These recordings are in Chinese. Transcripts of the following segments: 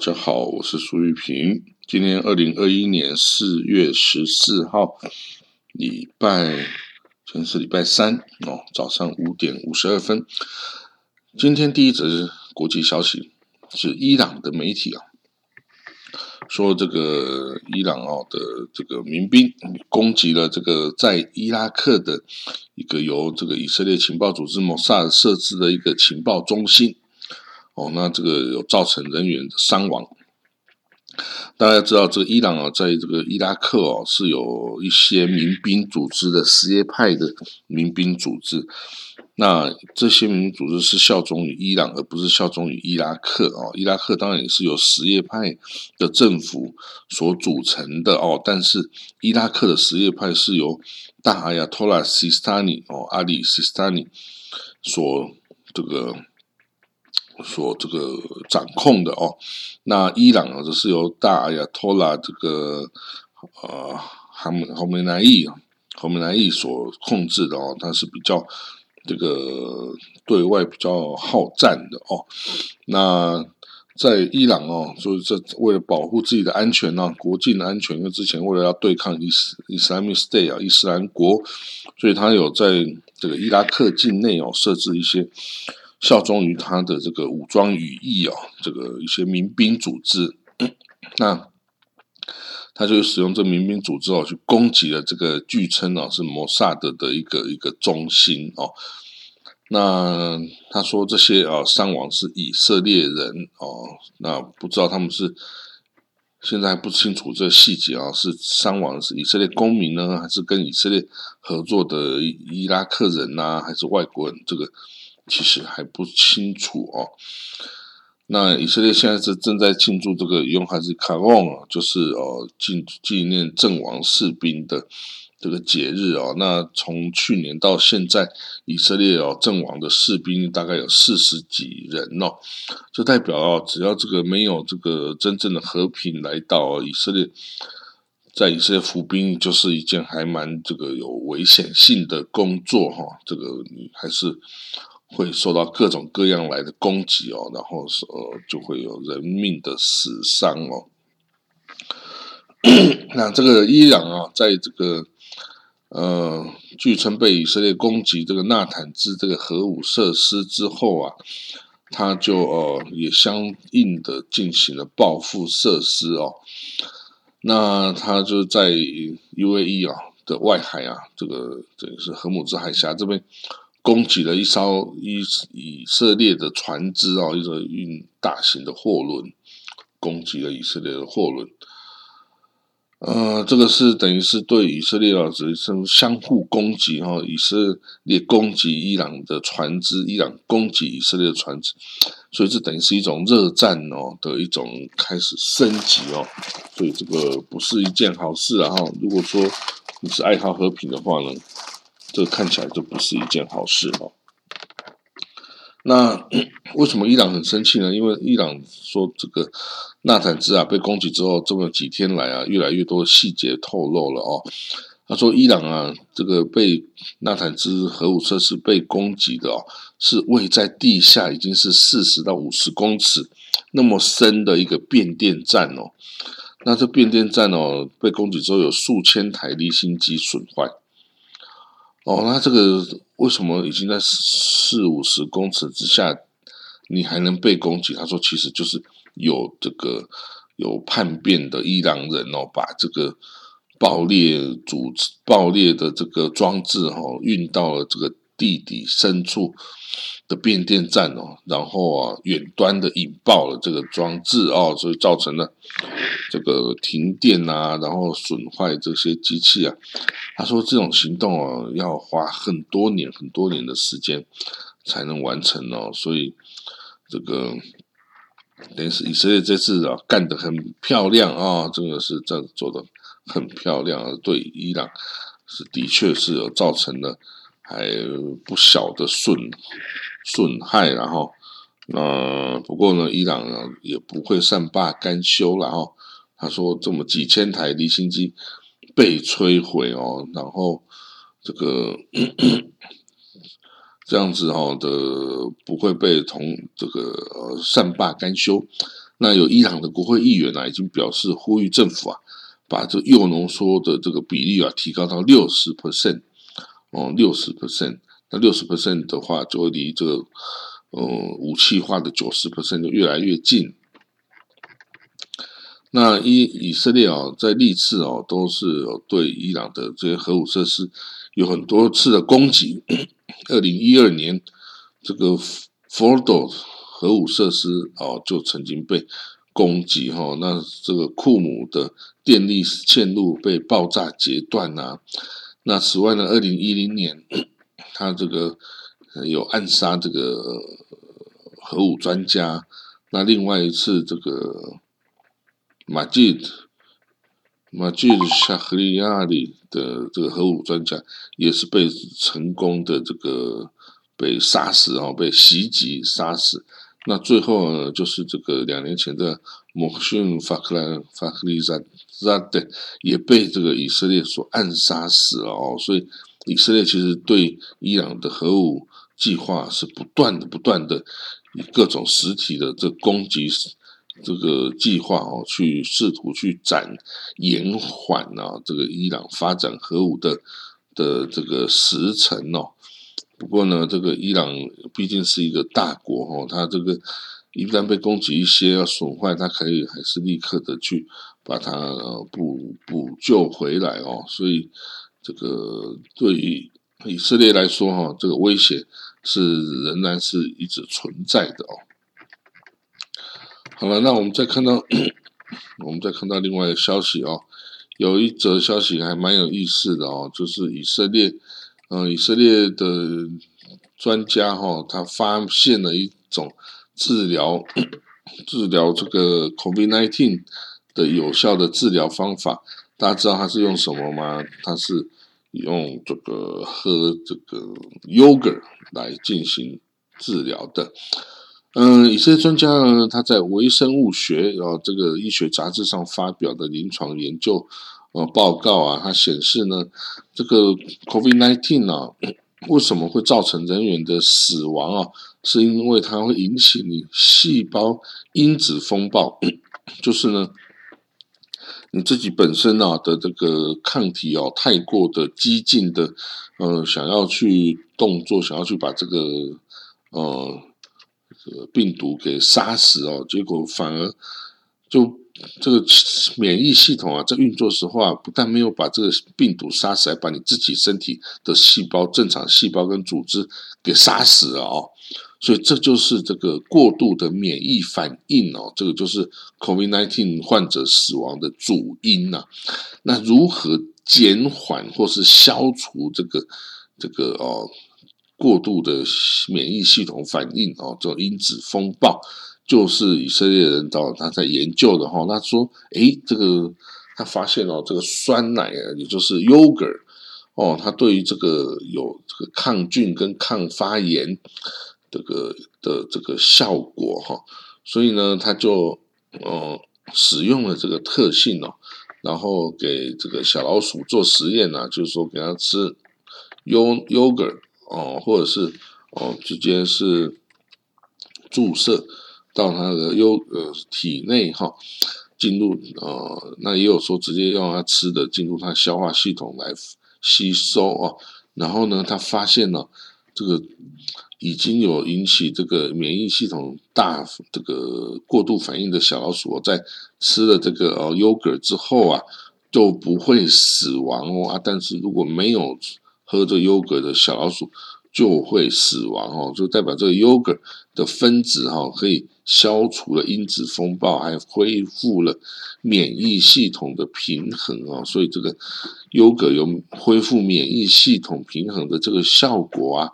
大家好，我是苏玉平。今天二零二一年四月十四号，礼拜，今天是礼拜三哦，早上五点五十二分。今天第一则国际消息是伊朗的媒体啊，说这个伊朗哦的这个民兵攻击了这个在伊拉克的一个由这个以色列情报组织摩萨尔设置的一个情报中心。哦，那这个有造成人员的伤亡。大家知道，这个伊朗啊，在这个伊拉克哦，是有一些民兵组织的什叶派的民兵组织。那这些民兵组织是效忠于伊朗，而不是效忠于伊拉克哦。伊拉克当然也是由什叶派的政府所组成的哦，但是伊拉克的什叶派是由大阿亚托拉西斯塔尼哦，阿里西斯塔尼所这个。所这个掌控的哦，那伊朗啊，则是由大亚托拉这个呃哈梅哈梅南伊哈梅南伊所控制的哦，它是比较这个对外比较好战的哦。那在伊朗哦，所以这为了保护自己的安全呢，国境的安全，因为之前为了要对抗伊斯伊斯兰 state 啊，伊斯兰国，所以他有在这个伊拉克境内哦设置一些。效忠于他的这个武装羽翼哦，这个一些民兵组织，那他就使用这民兵组织哦去攻击了这个据称哦是摩萨德的一个一个中心哦。那他说这些啊伤亡是以色列人哦，那不知道他们是现在还不清楚这个细节啊，是伤亡是以色列公民呢，还是跟以色列合作的伊拉克人呐，还是外国人？这个。其实还不清楚哦。那以色列现在是正在庆祝这个用还是卡旺啊，就是哦纪纪念阵亡士兵的这个节日哦。那从去年到现在，以色列哦阵亡的士兵大概有四十几人哦，就代表哦，只要这个没有这个真正的和平来到以色列，在以色列服兵就是一件还蛮这个有危险性的工作哈。这个你还是。会受到各种各样来的攻击哦，然后说就会有人命的死伤哦。那这个伊朗啊，在这个呃，据称被以色列攻击这个纳坦兹这个核武设施之后啊，他就呃也相应的进行了报复设施哦。那他就在 UAE 啊的外海啊，这个等于是荷姆兹海峡这边。攻击了一艘以以色列的船只啊，一个运大型的货轮，攻击了以色列的货轮。呃，这个是等于是对以色列啊，只是相互攻击哈，以色列攻击伊朗的船只，伊朗攻击以色列的船只，所以这等于是一种热战哦的一种开始升级哦，所以这个不是一件好事啊哈。如果说你是爱好和平的话呢？这看起来就不是一件好事哦。那 为什么伊朗很生气呢？因为伊朗说这个纳坦兹啊被攻击之后，这么几天来啊，越来越多细节透露了哦。他说伊朗啊，这个被纳坦兹核武设施被攻击的哦，是位在地下已经是四十到五十公尺那么深的一个变电站哦。那这变电站哦被攻击之后，有数千台离心机损坏。哦，那这个为什么已经在四五十公尺之下，你还能被攻击？他说，其实就是有这个有叛变的伊朗人哦，把这个爆裂组织、爆裂的这个装置哈运到了这个地底深处。的变电站哦，然后啊，远端的引爆了这个装置哦，所以造成了这个停电啊，然后损坏这些机器啊。他说这种行动哦，要花很多年、很多年的时间才能完成哦，所以这个等于是以色列这次啊干得很漂亮啊，这个是这样做的很漂亮，对伊朗是的确是有造成了还不小的损。损害，然后，呃不过呢，伊朗呢也不会善罢甘休了哈。他说，这么几千台离心机被摧毁哦，然后这个这样子哈的不会被同这个呃善罢甘休，那有伊朗的国会议员啊，已经表示呼吁政府啊，把这铀浓缩的这个比例啊提高到六十 percent 哦，六十 percent。那六十 percent 的话，就会离这个呃武器化的九十 percent 就越来越近。那以以色列啊，在历次哦，都是对伊朗的这些核武设施有很多次的攻击。二零一二年，这个 Fordo 核武设施哦，就曾经被攻击哈。那这个库姆的电力线路被爆炸截断呐。那此外呢，二零一零年，他这个有暗杀这个核武专家。那另外一次这个。马吉马吉德夏赫利亚里的这个核武专家也是被成功的这个被杀死哦，被袭击杀死。那最后呢，就是这个两年前的莫逊法克兰法克利山扎德也被这个以色列所暗杀死了哦。所以以色列其实对伊朗的核武计划是不断的、不断的以各种实体的这攻击。这个计划哦，去试图去展延缓啊，这个伊朗发展核武的的这个时程哦。不过呢，这个伊朗毕竟是一个大国哦，它这个一旦被攻击一些要损坏，它可以还是立刻的去把它补补救回来哦。所以这个对于以色列来说哈，这个威胁是仍然是一直存在的哦。好了，那我们再看到，我们再看到另外一个消息哦，有一则消息还蛮有意思的哦，就是以色列，嗯，以色列的专家哈，他发现了一种治疗 治疗这个 COVID-19 的有效的治疗方法。大家知道它是用什么吗？它是用这个喝这个 yogurt 来进行治疗的。嗯，以色列专家呢，他在微生物学啊这个医学杂志上发表的临床研究呃报告啊，它显示呢，这个 COVID-19 啊，为什么会造成人员的死亡啊？是因为它会引起你细胞因子风暴，就是呢，你自己本身啊的这个抗体哦太过的激进的，呃，想要去动作，想要去把这个呃。这个病毒给杀死哦，结果反而就这个免疫系统啊，在运作时候啊，不但没有把这个病毒杀死，还把你自己身体的细胞、正常细胞跟组织给杀死了哦。所以这就是这个过度的免疫反应哦，这个就是 COVID-19 患者死亡的主因呐。那如何减缓或是消除这个这个哦？过度的免疫系统反应哦，这种因子风暴，就是以色列人到他在研究的哈。他说，诶，这个他发现哦，这个酸奶啊，也就是 yogurt 哦，它对于这个有这个抗菌跟抗发炎这个的这个效果哈。所以呢，他就呃使用了这个特性哦，然后给这个小老鼠做实验呢，就是说给它吃 yo yogurt。哦，或者是哦，直接是注射到他的优呃体内哈，进入呃，那也有说直接让它吃的进入它消化系统来吸收啊，然后呢，他发现了这个已经有引起这个免疫系统大这个过度反应的小老鼠，在吃了这个哦优格之后啊，就不会死亡哦啊，但是如果没有。喝这 yogurt 的小老鼠就会死亡哦，就代表这个优格的分子哈可以消除了因子风暴，还恢复了免疫系统的平衡哦，所以这个 yogurt 有恢复免疫系统平衡的这个效果啊，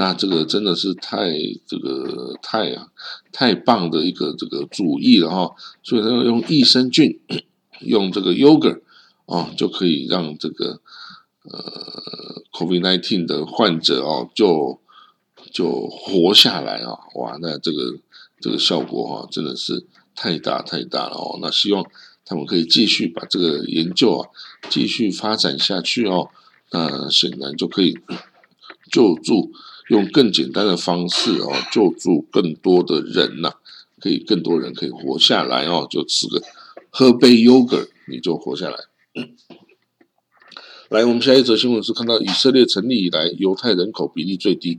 那这个真的是太这个太啊太棒的一个这个主意了哈，所以呢用益生菌用这个 yogurt 哦就可以让这个。呃，COVID-19 的患者哦，就就活下来啊！哇，那这个这个效果哈，真的是太大太大了哦。那希望他们可以继续把这个研究啊，继续发展下去哦。那显然就可以 救助，用更简单的方式哦，救助更多的人呐。可以更多人可以活下来哦，就吃个喝杯 yogurt 你就活下来。来，我们下一则新闻是看到以色列成立以来犹太人口比例最低。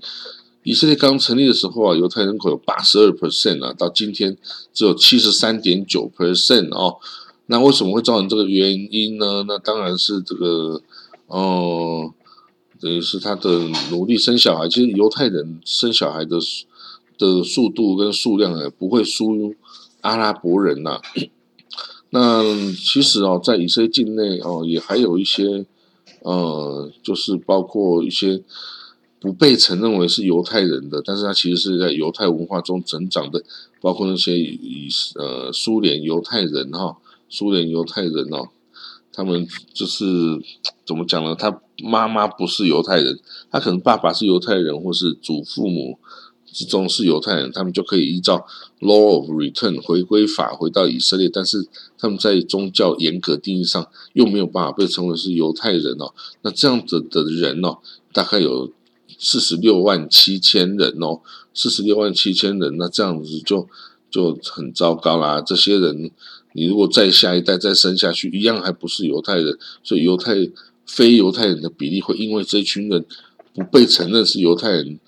以色列刚成立的时候啊，犹太人口有八十二 percent 啊，到今天只有七十三点九 percent 哦。那为什么会造成这个原因呢？那当然是这个哦，等于是他的努力生小孩。其实犹太人生小孩的的速度跟数量呢，不会输阿拉伯人呐。那其实哦，在以色列境内哦，也还有一些呃，就是包括一些。不被承认为是犹太人的，但是他其实是在犹太文化中成长的，包括那些以呃苏联犹太人哈，苏联犹太人哦，他们就是怎么讲呢？他妈妈不是犹太人，他可能爸爸是犹太人，或是祖父母之中是犹太人，他们就可以依照 Law of Return 回归法回到以色列，但是他们在宗教严格定义上又没有办法被称为是犹太人哦。那这样子的人哦，大概有。四十六万七千人哦，四十六万七千人，那这样子就就很糟糕啦。这些人，你如果再下一代再生下去，一样还不是犹太人，所以犹太非犹太人的比例会因为这群人不被承认是犹太人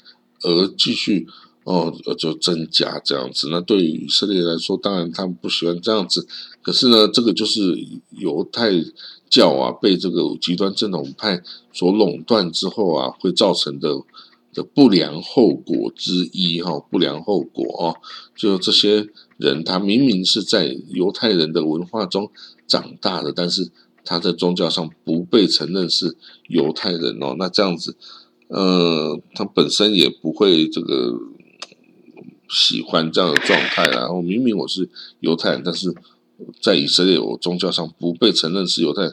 而继续哦就增加这样子。那对于以色列来说，当然他们不喜欢这样子，可是呢，这个就是犹太。教啊，被这个极端正统派所垄断之后啊，会造成的的不良后果之一哈，不良后果哦，就这些人，他明明是在犹太人的文化中长大的，但是他在宗教上不被承认是犹太人哦，那这样子，呃，他本身也不会这个喜欢这样的状态然后明明我是犹太人，但是。在以色列，我宗教上不被承认是犹太，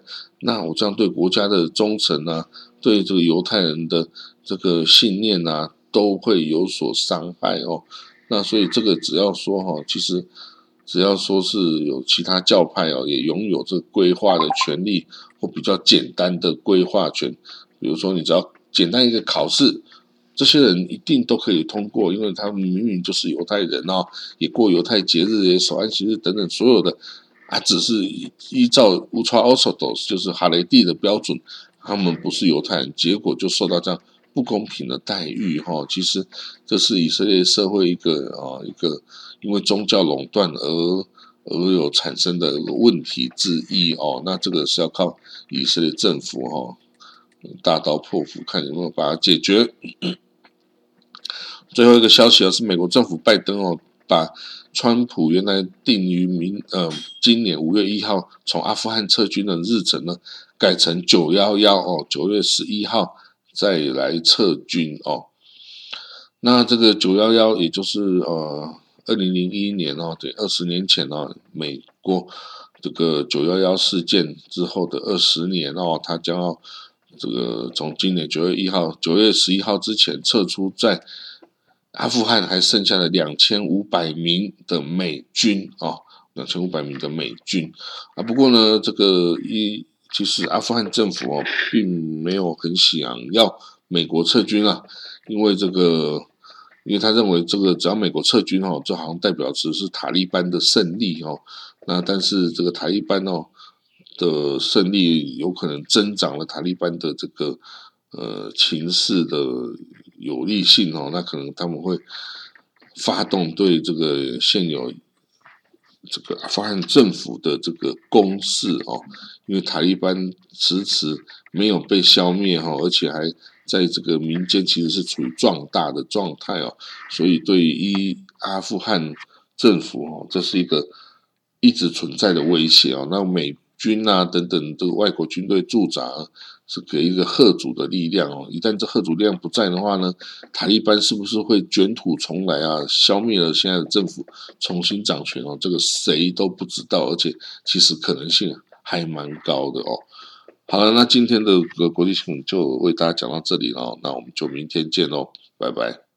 那我这样对国家的忠诚啊，对这个犹太人的这个信念啊，都会有所伤害哦。那所以这个只要说哈，其实只要说是有其他教派哦，也拥有这规划的权利或比较简单的规划权，比如说你只要简单一个考试。这些人一定都可以通过，因为他们明明就是犹太人哦，也过犹太节日，也守安息日等等，所有的啊，只是依照 Ultra o r t o d o s 就是哈雷蒂的标准，他们不是犹太人，结果就受到这样不公平的待遇哈。其实这是以色列社会一个啊一个因为宗教垄断而而有产生的问题之一哦。那这个是要靠以色列政府哈大刀破斧，看有没有把它解决。最后一个消息啊，是美国政府拜登哦，把川普原来定于明呃今年五月一号从阿富汗撤军的日程呢，改成九幺幺哦，九月十一号再来撤军哦。那这个九幺幺也就是呃二零零一年哦，对，二十年前哦，美国这个九幺幺事件之后的二十年哦，他将要这个从今年九月一号、九月十一号之前撤出在。阿富汗还剩下了两千五百名的美军啊，两千五百名的美军啊。不过呢，这个一其实阿富汗政府哦，并没有很想要美国撤军啊，因为这个，因为他认为这个只要美国撤军哦，就好像代表只是塔利班的胜利哦。那但是这个塔利班哦的胜利，有可能增长了塔利班的这个呃情势的。有利性哦，那可能他们会发动对这个现有这个阿富汗政府的这个攻势哦，因为塔利班迟迟没有被消灭哈，而且还在这个民间其实是处于壮大的状态哦，所以对于阿富汗政府哦，这是一个一直存在的威胁哦。那美军啊等等这个外国军队驻扎。是给一个贺主的力量哦，一旦这贺主力量不在的话呢，塔利班是不是会卷土重来啊？消灭了现在的政府，重新掌权哦？这个谁都不知道，而且其实可能性还蛮高的哦。好了，那今天的个国际新闻就为大家讲到这里了，那我们就明天见喽，拜拜。